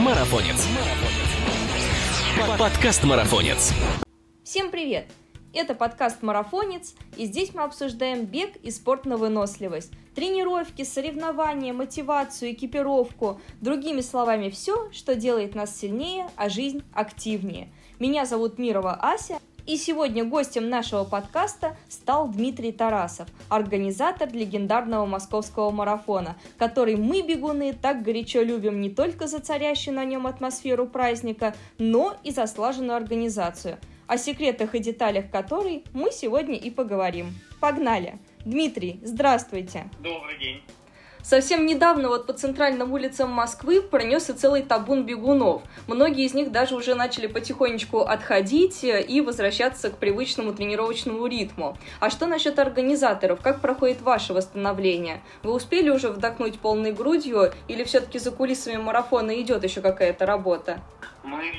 Марафонец. Подкаст Марафонец. Всем привет! Это подкаст «Марафонец», и здесь мы обсуждаем бег и спорт на выносливость. Тренировки, соревнования, мотивацию, экипировку. Другими словами, все, что делает нас сильнее, а жизнь активнее. Меня зовут Мирова Ася, и сегодня гостем нашего подкаста стал Дмитрий Тарасов, организатор легендарного московского марафона, который мы, бегуны, так горячо любим не только за царящую на нем атмосферу праздника, но и за слаженную организацию, о секретах и деталях которой мы сегодня и поговорим. Погнали! Дмитрий, здравствуйте! Добрый день! Совсем недавно вот по центральным улицам Москвы пронесся целый табун бегунов. Многие из них даже уже начали потихонечку отходить и возвращаться к привычному тренировочному ритму. А что насчет организаторов? Как проходит ваше восстановление? Вы успели уже вдохнуть полной грудью или все-таки за кулисами марафона идет еще какая-то работа? Мы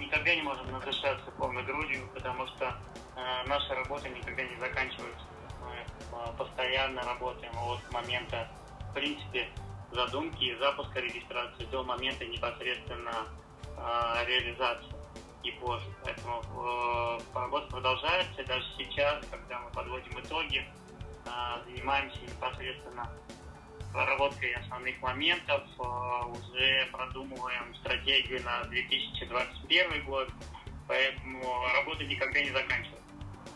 никогда не можем надышаться полной грудью, потому что э, наша работа никогда не заканчивается. Мы э, постоянно работаем от момента принципе, задумки и запуска регистрации до момента непосредственно э, реализации и позже. Поэтому э, работа продолжается. даже сейчас, когда мы подводим итоги, э, занимаемся непосредственно проработкой основных моментов, э, уже продумываем стратегию на 2021 год, поэтому работа никогда не заканчивается.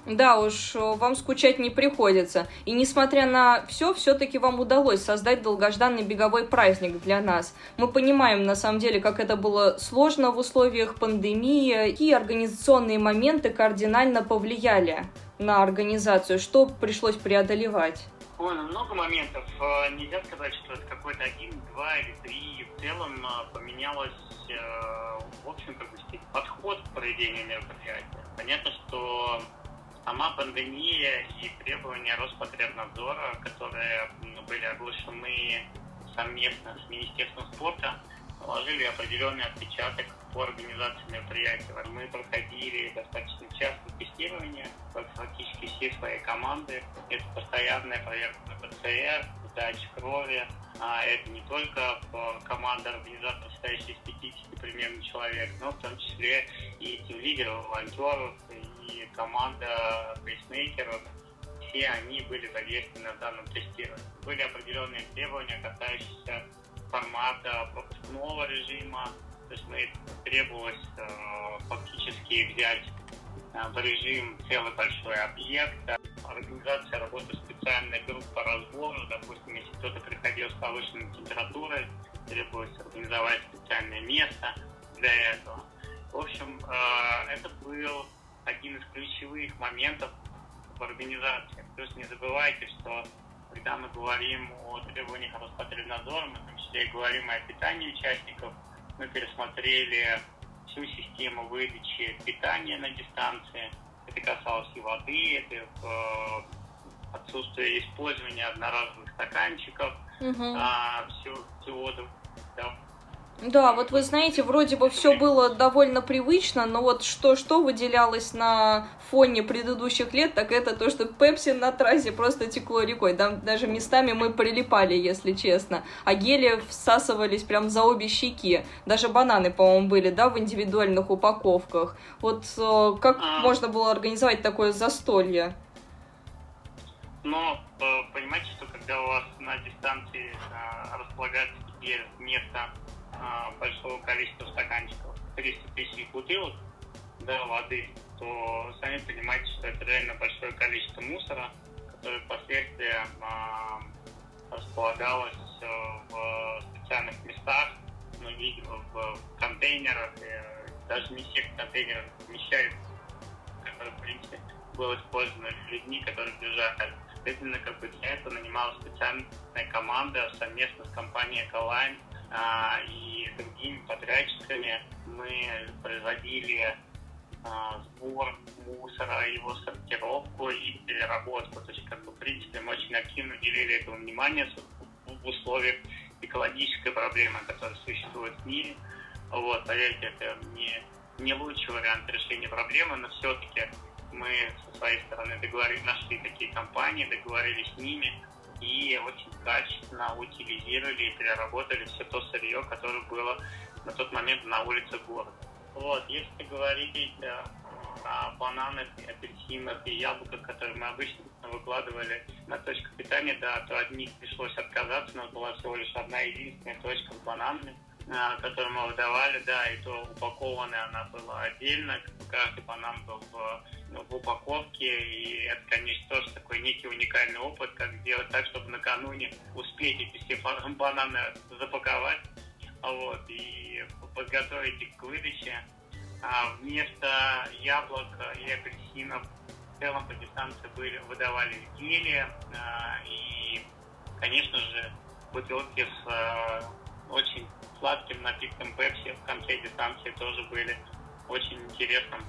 Да уж, вам скучать не приходится. И несмотря на все, все-таки вам удалось создать долгожданный беговой праздник для нас. Мы понимаем, на самом деле, как это было сложно в условиях пандемии, какие организационные моменты кардинально повлияли на организацию, что пришлось преодолевать. Ой, ну много моментов. Э, нельзя сказать, что это какой-то один, два или три. В целом э, поменялось, э, в общем, как бы подход к проведению мероприятия. Понятно, что сама пандемия и требования Роспотребнадзора, которые были оглашены совместно с Министерством спорта, наложили определенный отпечаток по организации мероприятия. Мы проходили достаточно часто тестирование практически все свои команды. Это постоянная проверка на ПЦР, сдача крови. А это не только команда организаторов, состоящая из 50 примерно человек, но в том числе и тем лидеров, волонтеров, и команда пейсмейкеров, все они были задействованы в данном тестировании. Были определенные требования, касающиеся формата пропускного режима, то есть мы требовалось э, фактически взять э, в режим целый большой объект. Организация работы специальной группы по допустим, если кто-то приходил с повышенной температурой, требовалось организовать специальное место для этого. В общем, э, это был один из ключевых моментов в организации. Плюс не забывайте, что когда мы говорим о требованиях Роспотребнадзора, мы в том числе и говорим о питании участников, мы пересмотрели всю систему выдачи питания на дистанции. Это касалось и воды, это э, отсутствие использования одноразовых стаканчиков, угу. а, все, всего да, да, вот вы знаете, вроде бы все было довольно привычно, но вот что-что выделялось на фоне предыдущих лет, так это то, что пепси на трассе просто текло рекой. Там даже местами мы прилипали, если честно. А гели всасывались прям за обе щеки. Даже бананы, по-моему, были, да, в индивидуальных упаковках. Вот э, как а... можно было организовать такое застолье? Но э, понимаете, что когда у вас на дистанции э, располагается теперь место большого количества стаканчиков, 300 тысяч бутылок да, воды, то сами понимаете, что это реально большое количество мусора, которое впоследствии а, располагалось э, в специальных местах, многие в, в контейнерах, и даже не всех контейнерах вмещают, которые, в принципе, было использовано людьми, которые бежали. Соответственно, как бы для этого нанималась специальная команда совместно с компанией Эколайн, а, и другими подрядчиками мы производили а, сбор мусора, его сортировку и переработку. То есть, как бы, в принципе, мы очень активно уделили этому внимание в условиях экологической проблемы, которая существует в мире. Вот, поверьте, это не, не лучший вариант решения проблемы, но все-таки мы со своей стороны договорились, нашли такие компании, договорились с ними, и очень качественно утилизировали и переработали все то сырье, которое было на тот момент на улице города. Вот, если говорить о бананах, апельсинах и яблоках, которые мы обычно выкладывали на точку питания, да, то от них пришлось отказаться. У нас была всего лишь одна единственная точка с бананами, которую мы выдавали, да, и то упакованная она была отдельно. Каждый банан был в, ну, в упаковке, и это, конечно, тоже такой некий уникальный опыт, как сделать так, чтобы накануне успеть эти все бананы запаковать, вот, и подготовить их к выдаче. А вместо яблок и апельсинов в целом по дистанции были, выдавали изделия а, и, конечно же, бутылки с а, очень сладким напитком пепси в конце дистанции тоже были очень интересным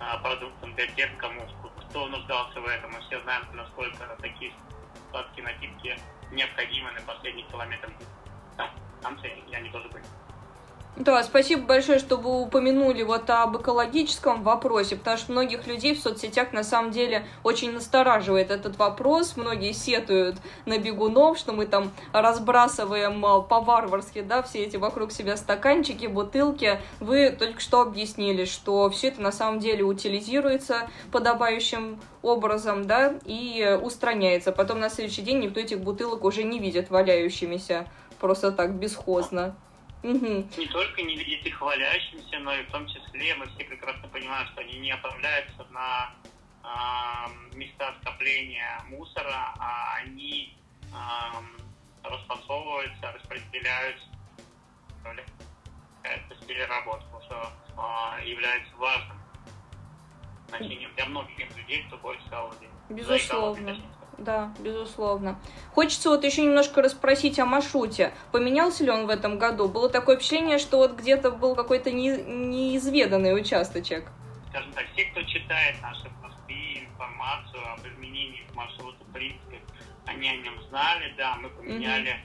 а, продуктом для тех, кому кто нуждался в этом. Мы все знаем, насколько такие сладкие напитки необходимы на последних километрах дистанции, и они тоже были. Да, спасибо большое, что вы упомянули вот об экологическом вопросе, потому что многих людей в соцсетях на самом деле очень настораживает этот вопрос. Многие сетуют на бегунов, что мы там разбрасываем а, по-варварски, да, все эти вокруг себя стаканчики, бутылки. Вы только что объяснили, что все это на самом деле утилизируется подобающим образом, да, и устраняется. Потом на следующий день никто этих бутылок уже не видит валяющимися просто так бесхозно. Угу. Не только не видеть их хвалящимся, но и в том числе мы все прекрасно понимаем, что они не отправляются на э, места скопления мусора, а они э, расфасовываются, распределяются, это переработку, что э, является важным значением для многих людей, кто борется с. Безусловно. Да, безусловно. Хочется вот еще немножко расспросить о маршруте. Поменялся ли он в этом году? Было такое впечатление, что вот где-то был какой-то не, неизведанный участочек. Скажем так, все, кто читает наши посты, информацию об изменении маршрута, в принципе, они о нем знали, да, мы поменяли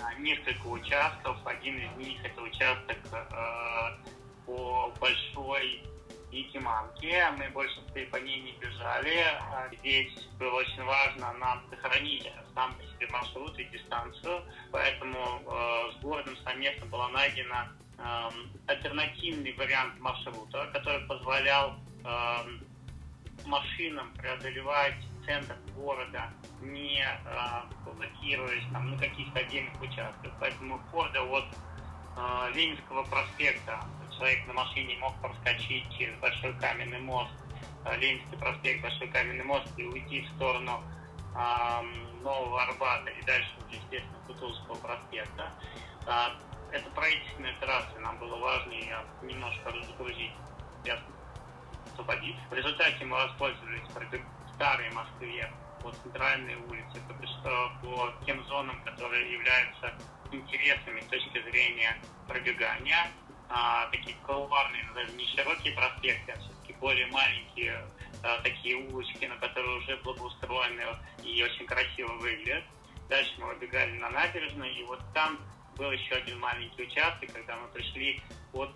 mm-hmm. несколько участков. Один из них это участок э, по большой Якиманке. Мы больше по ней не бежали. А здесь было очень важно нам сохранить сам по себе маршрут и дистанцию. Поэтому э, с городом совместно была найдена э, альтернативный вариант маршрута, который позволял э, машинам преодолевать центр города, не э, блокируясь там, на каких-то отдельных участках. Поэтому входа от э, Ленинского проспекта человек на машине мог проскочить через Большой Каменный мост, э, Ленинский проспект, Большой Каменный мост и уйти в сторону э, Нового Арбата и дальше естественно, Кутузовского проспекта. Э, это правительственные трассы, нам было важно ее немножко разгрузить, освободить. В результате мы воспользовались старой Москве по центральной улице, то что по тем зонам, которые являются интересными с точки зрения пробегания, а, такие кулуарные, даже не широкие проспекты, а все-таки более маленькие а, такие улочки, на которые уже благоустроены и очень красиво выглядят. Дальше мы выбегали на набережную, и вот там был еще один маленький участок, когда мы пришли от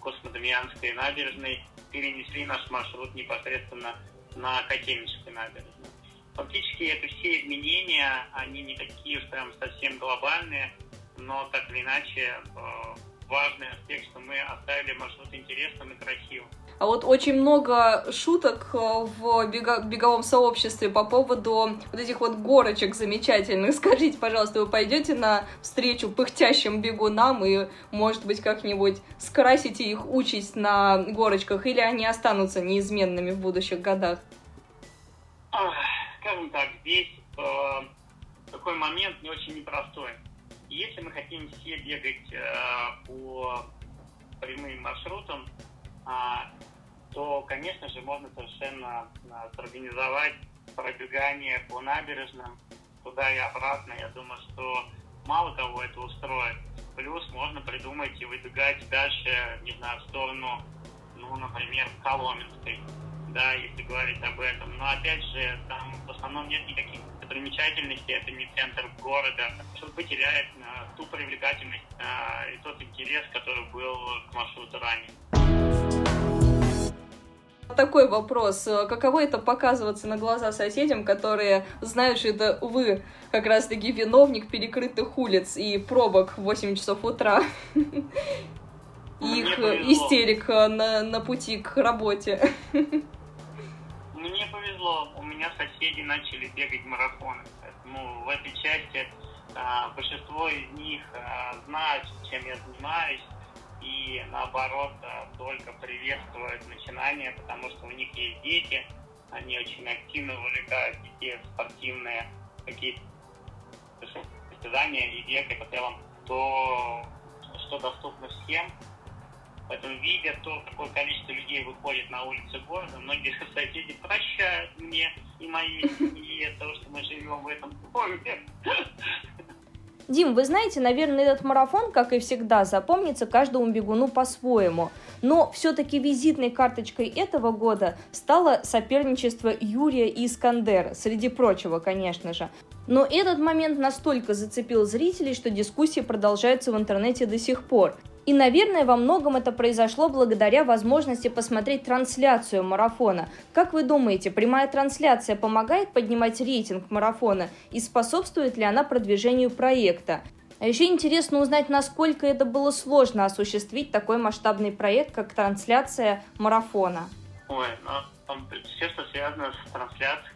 Космодемьянской набережной, перенесли наш маршрут непосредственно на Котельнической набережной. Фактически это все изменения, они не такие уж прям совсем глобальные, но так или иначе э, важный аспект, что мы оставили маршрут интересным и красивым. А вот очень много шуток э, в беговом сообществе по поводу вот этих вот горочек замечательных. Скажите, пожалуйста, вы пойдете на встречу пыхтящим бегунам и, может быть, как-нибудь скрасите их участь на горочках, или они останутся неизменными в будущих годах? Скажем так, здесь э, такой момент не очень непростой. Если мы хотим все бегать э, по прямым маршрутам, э, то, конечно же, можно совершенно э, организовать пробегание по набережным туда и обратно. Я думаю, что мало кого это устроит. Плюс можно придумать и выбегать дальше, не знаю, в сторону, ну, например, Коломенской, да, если говорить об этом. Но опять же, там в основном нет никаких достопримечательности, это не центр города, что-то теряет э, ту привлекательность э, и тот интерес, который был к маршруту ранее. Такой вопрос. Каково это показываться на глаза соседям, которые знают, что это вы как раз-таки виновник перекрытых улиц и пробок в 8 часов утра? Их истерик на, на пути к работе. Мне повезло. У меня соседи начали бегать марафоны. Поэтому в этой части а, большинство из них а, знают, чем я занимаюсь и наоборот только приветствуют начинание, потому что у них есть дети, они очень активно вовлекают детей в спортивные какие-то состязания и бег, и в целом то, что доступно всем. Поэтому, видя то, какое количество людей выходит на улицы города, многие соседи прощают мне и моей семье то, что мы живем в этом городе. Дим, вы знаете, наверное, этот марафон, как и всегда, запомнится каждому бегуну по-своему. Но все-таки визитной карточкой этого года стало соперничество Юрия и Искандера, среди прочего, конечно же. Но этот момент настолько зацепил зрителей, что дискуссии продолжаются в интернете до сих пор. И, наверное, во многом это произошло благодаря возможности посмотреть трансляцию марафона. Как вы думаете, прямая трансляция помогает поднимать рейтинг марафона и способствует ли она продвижению проекта? А еще интересно узнать, насколько это было сложно осуществить такой масштабный проект, как трансляция марафона. Ой, ну, все, что связано с трансляцией,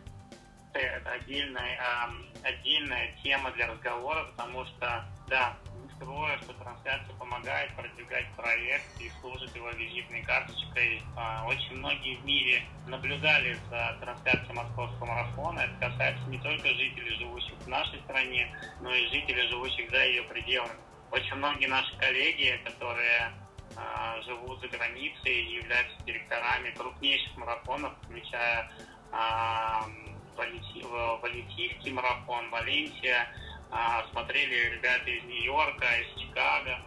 это отдельная, э, отдельная тема для разговора, потому что, да, скрою, что трансляция помогает продвигать проект и служит его визитной карточкой. А, очень многие в мире наблюдали за трансляцией московского марафона. Это касается не только жителей, живущих в нашей стране, но и жителей, живущих за ее пределами. Очень многие наши коллеги, которые а, живут за границей и являются директорами крупнейших марафонов, включая а, Валентийский марафон, Валенсия, смотрели ребята из Нью-Йорка, из Чикаго,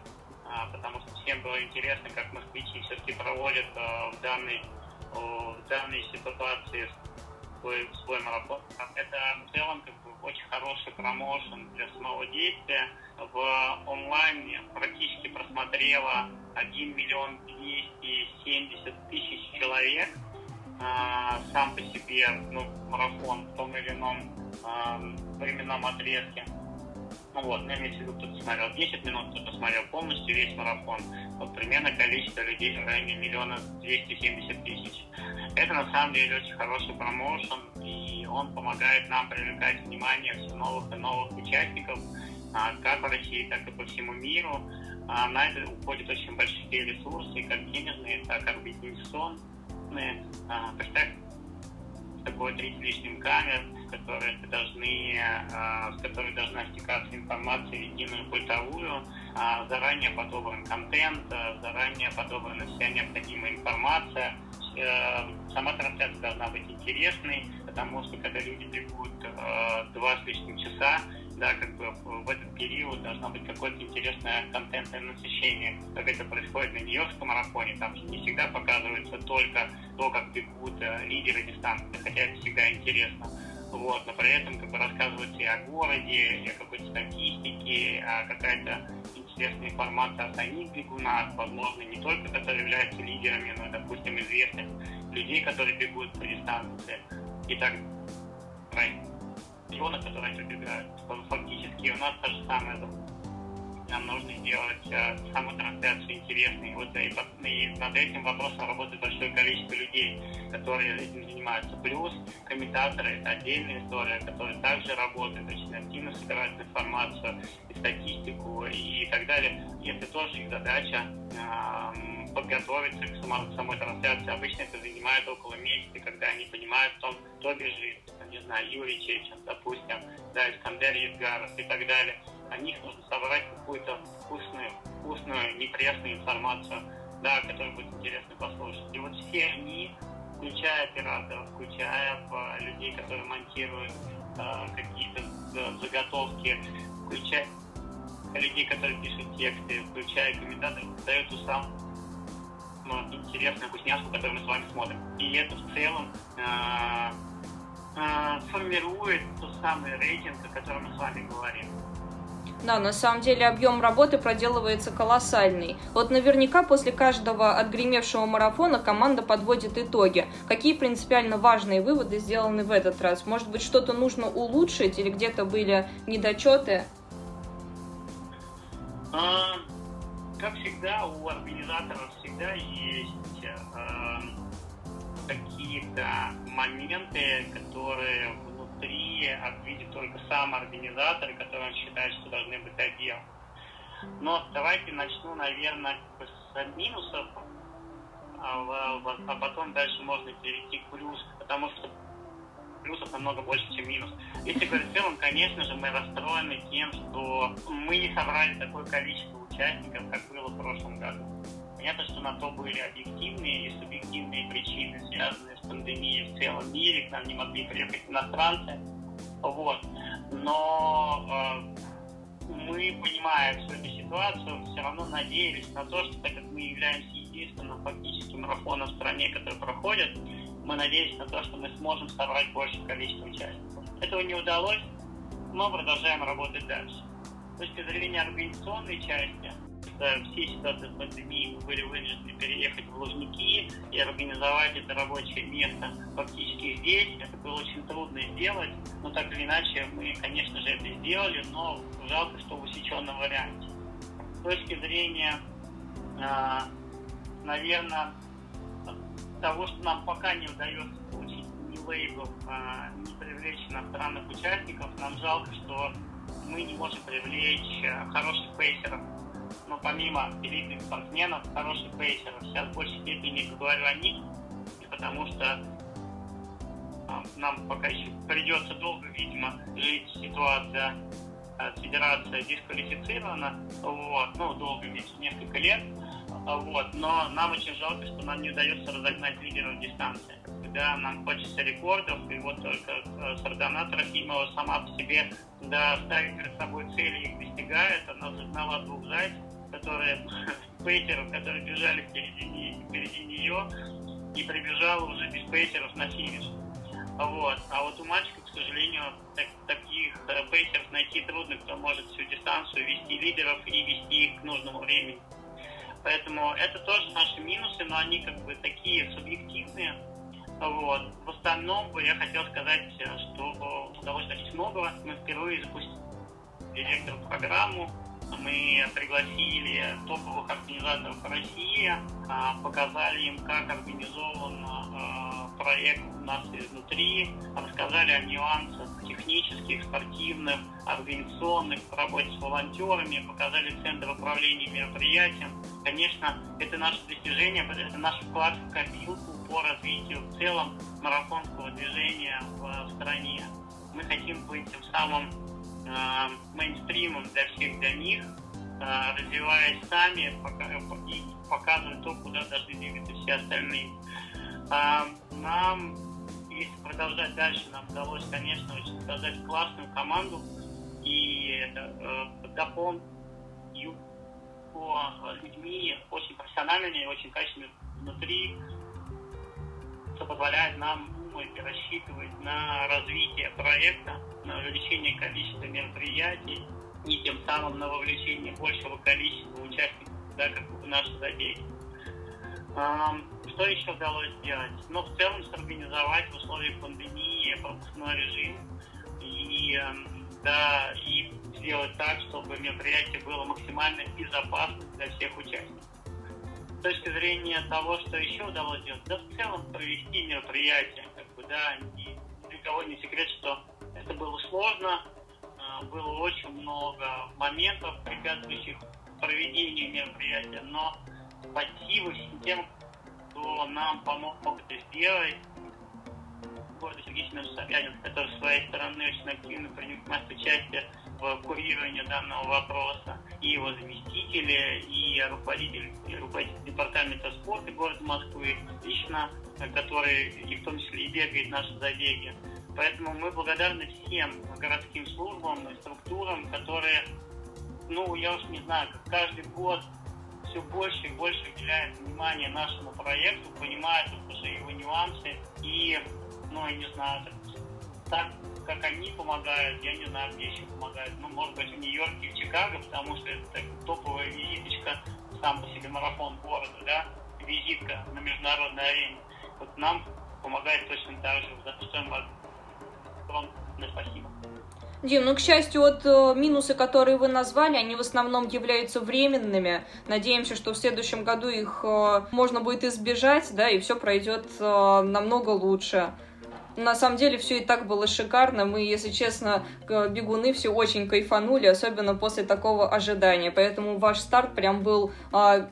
а, потому что всем было интересно, как москвичи все-таки проводят а, в данной, в данной ситуации свой, свой марафон. Это в целом как бы очень хороший промоушен для самого действия. В онлайне практически просмотрело 1 миллион 270 тысяч человек. сам по себе ну, марафон в том или ином временном отрезке. Ну вот, ну, имеется в виду, кто-то смотрел 10 минут, кто-то смотрел полностью весь марафон. Вот примерно количество людей в районе миллиона 270 тысяч. Это на самом деле очень хороший промоушен, и он помогает нам привлекать внимание все новых и новых участников, а, как в России, так и по всему миру. А, на это уходят очень большие ресурсы, как денежные, так и организационные. А, представь, такое 30 лишним камер, которые должны, а, с которой должна стекаться информация в единую пультовую, а, заранее подобран контент, а, заранее подобрана вся необходимая информация. Э, сама трансляция должна быть интересной, потому что когда люди бегут два с лишним часа, да, как бы в этот период должно быть какое-то интересное контентное насыщение, как это происходит на Нью-Йоркском марафоне, там не всегда показывается только то, как бегут э, лидеры дистанции, хотя это всегда интересно. Вот, но при этом как бы рассказывается и о городе, и о какой-то статистике, а какая-то интересная информация о самих бегунах, возможно, не только которые являются лидерами, но, допустим, известных людей, которые бегут по дистанции и так далее региона, которые прибегают. Фактически у нас то же самое. Нам нужно сделать э, саму трансляцию интересной. Вот и, и над этим вопросом работает большое количество людей, которые этим занимаются. Плюс комментаторы — это отдельная история, которые также работают, очень активно собирают информацию, и статистику и так далее. И это тоже их задача э, подготовиться к самой, самой трансляции. Обычно это занимает около месяца, когда они понимают, кто, кто бежит, не знаю, Юрий Чечин, допустим, да, Искандер Едгаров и так далее, о них нужно собрать какую-то вкусную, вкусную, непресную информацию, да, которую будет интересно послушать. И вот все они, включая операторов, включая э, людей, которые монтируют э, какие-то заготовки, включая людей, которые пишут тексты, включая комментаторов, дают ту самую интересную вкусняшку, которую мы с вами смотрим. И это в целом э, э, формирует тот самый рейтинг, о котором мы с вами говорим. Да, на самом деле объем работы проделывается колоссальный. Вот наверняка после каждого отгремевшего марафона команда подводит итоги. Какие принципиально важные выводы сделаны в этот раз? Может быть, что-то нужно улучшить или где-то были недочеты? А, как всегда, у организаторов всегда есть а, какие-то моменты, которые внутри видит только сам организатор, который он считает, что должны быть доделаны. Но давайте начну, наверное, с минусов, а, а потом дальше можно перейти к плюс, потому что плюсов намного больше, чем минус. Если говорить в целом, конечно же, мы расстроены тем, что мы не собрали такое количество участников, как было в прошлом году. Понятно, что на то были объективные и субъективные причины, связанные с пандемией в целом мире, к нам не могли приехать иностранцы. Вот. Но э, мы, понимая всю эту ситуацию, все равно надеялись на то, что так как мы являемся единственным фактически марафоном в стране, который проходит, мы надеемся на то, что мы сможем собрать большее количество участников. Этого не удалось, но продолжаем работать дальше. Точки зрения организационной части, из всей ситуации с пандемией мы были вынуждены переехать в Лужники и организовать это рабочее место фактически здесь. Это было очень трудно сделать, но так или иначе мы, конечно же, это сделали, но жалко, что в усеченном варианте. С точки зрения, а, наверное, того, что нам пока не удается получить ни лейблов, а, ни привлечь иностранных участников, нам жалко, что мы не можем привлечь а, хороших пейсеров. Но помимо элитных спортсменов, хороших пейсеров, сейчас в большей степени говорю о них, потому что а, нам пока еще придется долго, видимо, жить. Ситуация а, федерация дисквалифицирована, вот, ну, долго, несколько лет, вот, но нам очень жалко, что нам не удается разогнать лидеров дистанции. Когда нам хочется рекордов, и вот только Сардана Трофимова сама по себе, да, ставит перед собой цели и их достигает, она загнала двух зайцев, которые, пейтеров, которые бежали впереди, впереди нее, и прибежала уже без пейтеров на финиш. Вот. А вот у мальчиков, к сожалению, так, таких э, пейсеров найти трудно, кто может всю дистанцию вести лидеров и вести их к нужному времени. Поэтому это тоже наши минусы, но они как бы такие субъективные. Вот. В остальном бы я хотел сказать, э, что удалось достичь многого. Мы впервые запустили директор программу, мы пригласили топовых организаторов России, а, показали им, как организован а, проект у нас изнутри, рассказали о нюансах технических, спортивных, организационных, в работе с волонтерами, показали центр управления мероприятием. Конечно, это наше достижение, это наш вклад в копилку по развитию в целом марафонского движения в стране. Мы хотим быть тем самым э, мейнстримом для всех для них, э, развиваясь сами пока, и показывать то, куда должны двигаться все остальные. Э, нам, если продолжать дальше, нам удалось, конечно, очень создать классную команду и э, дополнить ее людьми очень профессиональными, очень качественными внутри, что позволяет нам думать и рассчитывать на развитие проекта, на увеличение количества мероприятий и тем самым на вовлечение большего количества участников, да, как в нашей забеге. Что еще удалось сделать? Ну, в целом, сорганизовать в условиях пандемии пропускной режим и, да, и сделать так, чтобы мероприятие было максимально безопасным для всех участников. С точки зрения того, что еще удалось сделать, да в целом провести мероприятие, как бы, да, ни для не секрет, что это было сложно, а, было очень много моментов, препятствующих проведению мероприятия, но спасибо всем кто нам помог это сделать. Гордый Сергей Семенович Собянин, который с своей стороны очень активно принимает участие в курировании данного вопроса, и его заместители, и руководитель, и руководитель департамента спорта города Москвы лично, который и в том числе и бегает наши забеги. Поэтому мы благодарны всем городским службам и структурам, которые, ну, я уж не знаю, каждый год все больше и больше уделяют внимание нашему проекту, понимают уже его нюансы и, ну, я не знаю, так как они помогают, я не знаю, где еще помогают. Ну, может быть, в Нью-Йорке в Чикаго, потому что это топовая визиточка, сам по себе марафон города, да, визитка на международной арене. Вот нам помогает точно так же, за что им огромное спасибо. Дим, ну, к счастью, вот э, минусы, которые вы назвали, они в основном являются временными. Надеемся, что в следующем году их э, можно будет избежать, да, и все пройдет э, намного лучше. На самом деле все и так было шикарно. Мы, если честно, бегуны все очень кайфанули, особенно после такого ожидания. Поэтому ваш старт прям был а,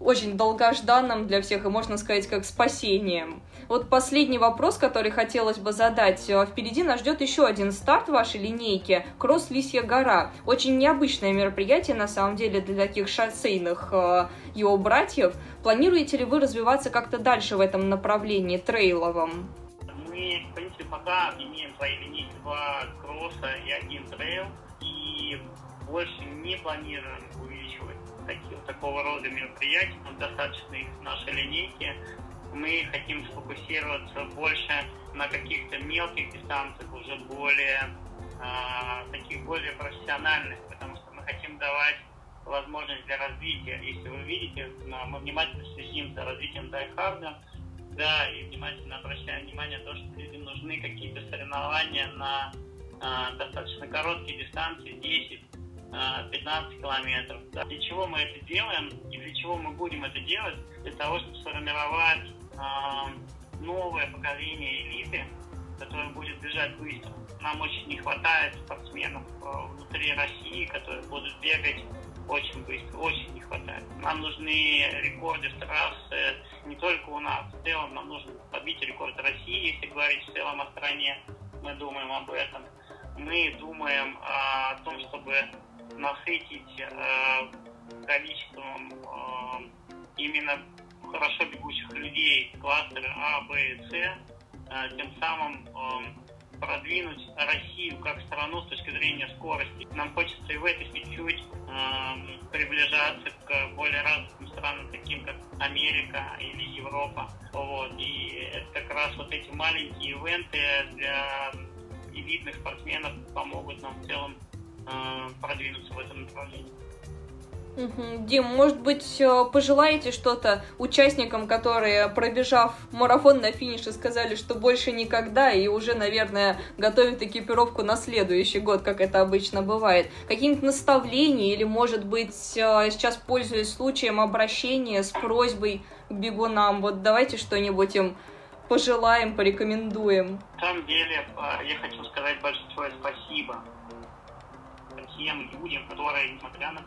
очень долгожданным для всех и, можно сказать, как спасением. Вот последний вопрос, который хотелось бы задать. Э, впереди нас ждет еще один старт вашей линейки – Кросс Лисья гора. Очень необычное мероприятие, на самом деле, для таких шоссейных э, его братьев. Планируете ли вы развиваться как-то дальше в этом направлении, трейловом? Мы, в принципе, пока имеем свои линейки два кросса и один трейл, и больше не планируем увеличивать такие, такого рода мероприятия. Достаточно их в нашей линейке мы хотим сфокусироваться больше на каких-то мелких дистанциях, уже более э, таких более профессиональных, потому что мы хотим давать возможность для развития. Если вы видите, мы внимательно следим за развитием дайхарда, да, и внимательно обращаем внимание на то, что людям нужны какие-то соревнования на э, достаточно короткие дистанции, 10 15 километров. Для чего мы это делаем и для чего мы будем это делать? Для того, чтобы сформировать новое поколение элиты, которое будет бежать быстро. Нам очень не хватает спортсменов э, внутри России, которые будут бегать очень быстро, очень не хватает. Нам нужны рекорды в трассе не только у нас, в целом нам нужно побить рекорд России, если говорить в целом о стране, мы думаем об этом. Мы думаем о том, чтобы насытить э, количеством э, именно хорошо бегущих людей кластера А, Б и С, э, тем самым эм, продвинуть Россию как страну с точки зрения скорости. Нам хочется и в этой чуть-чуть э, приближаться к более развитым странам, таким как Америка или Европа. Вот. И это как раз вот эти маленькие ивенты для элитных спортсменов помогут нам в целом э, продвинуться в этом направлении. Дим, может быть, э, пожелаете что-то участникам, которые, пробежав марафон на финише, сказали, что больше никогда, и уже, наверное, готовят экипировку на следующий год, как это обычно бывает? Какие-нибудь наставления или, может быть, э, сейчас, пользуясь случаем, обращения с просьбой к бегунам? Вот давайте что-нибудь им пожелаем, порекомендуем. На самом деле, э, я хочу сказать большое спасибо тем людям, которые, несмотря на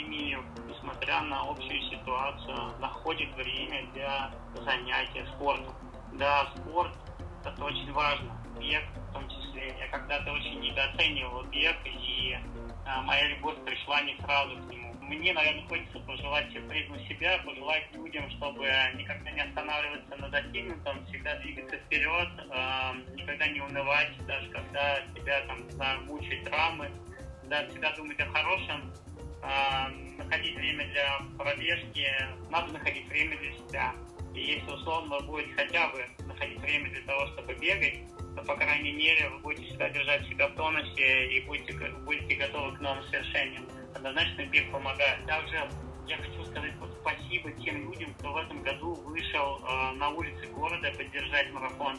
пандемию, несмотря на общую ситуацию, находят время для занятия спортом. Да, спорт – это очень важно. Бег в том числе. Я когда-то очень недооценивал бег, и а, моя любовь пришла не сразу к нему. Мне, наверное, хочется пожелать призму себя, пожелать людям, чтобы никогда не останавливаться на достигнутом, всегда двигаться вперед, э, никогда не унывать, даже когда тебя там мучают травмы, да, всегда думать о хорошем, находить время для пробежки, надо находить время для себя. И если условно вы будете хотя бы находить время для того, чтобы бегать, то, по крайней мере, вы будете всегда держать себя в тонусе и будете, будете готовы к новым свершениям. Однозначно бег помогает. Также я хочу сказать вот спасибо тем людям, кто в этом году вышел э, на улицы города поддержать марафон.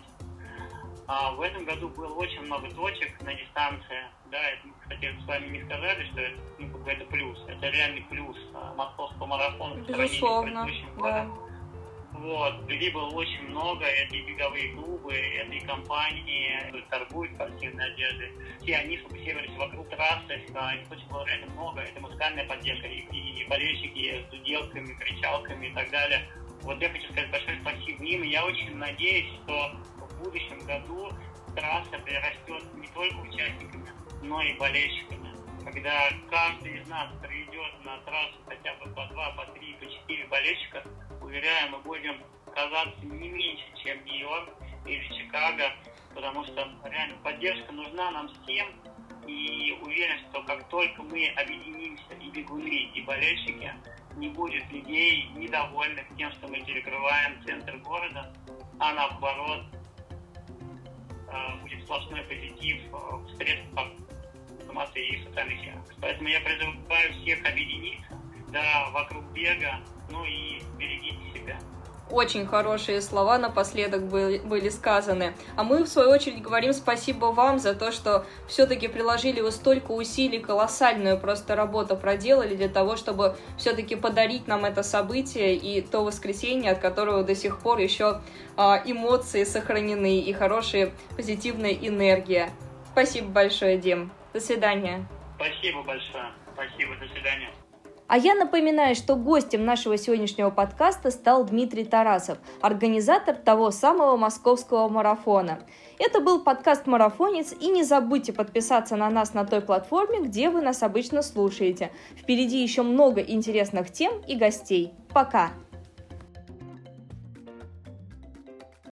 А, в этом году было очень много точек на дистанции. Да, это, кстати, с вами не сказали, что это, ну, это плюс. Это реальный плюс а, московского марафона Безусловно, да. Вот, людей было очень много, это и беговые клубы, это и компании, которые торгуют спортивной одеждой. Все они сфокусировались вокруг трассы, их очень было реально много, это музыкальная поддержка, и, и, и болельщики с дуделками, кричалками и так далее. Вот я хочу сказать большое спасибо им, и я очень надеюсь, что в будущем году трасса прирастет не только участниками, но и болельщиками. Когда каждый из нас приведет на трассу хотя бы по два, по три, по четыре болельщика, уверяю, мы будем казаться не меньше, чем Нью-Йорк или Чикаго, потому что реально поддержка нужна нам всем, и уверен, что как только мы объединимся, и бегуны, и болельщики, не будет людей недовольных тем, что мы перекрываем центр города, а наоборот будет сплошной позитив в средствах информации и в социальных сетях. Поэтому я призываю всех объединиться да, вокруг бега, ну и берегите. Очень хорошие слова напоследок были, сказаны. А мы, в свою очередь, говорим спасибо вам за то, что все-таки приложили вы столько усилий, колоссальную просто работу проделали для того, чтобы все-таки подарить нам это событие и то воскресенье, от которого до сих пор еще а, эмоции сохранены и хорошая позитивная энергия. Спасибо большое, Дим. До свидания. Спасибо большое. Спасибо. До свидания. А я напоминаю, что гостем нашего сегодняшнего подкаста стал Дмитрий Тарасов, организатор того самого московского марафона. Это был подкаст «Марафонец», и не забудьте подписаться на нас на той платформе, где вы нас обычно слушаете. Впереди еще много интересных тем и гостей. Пока!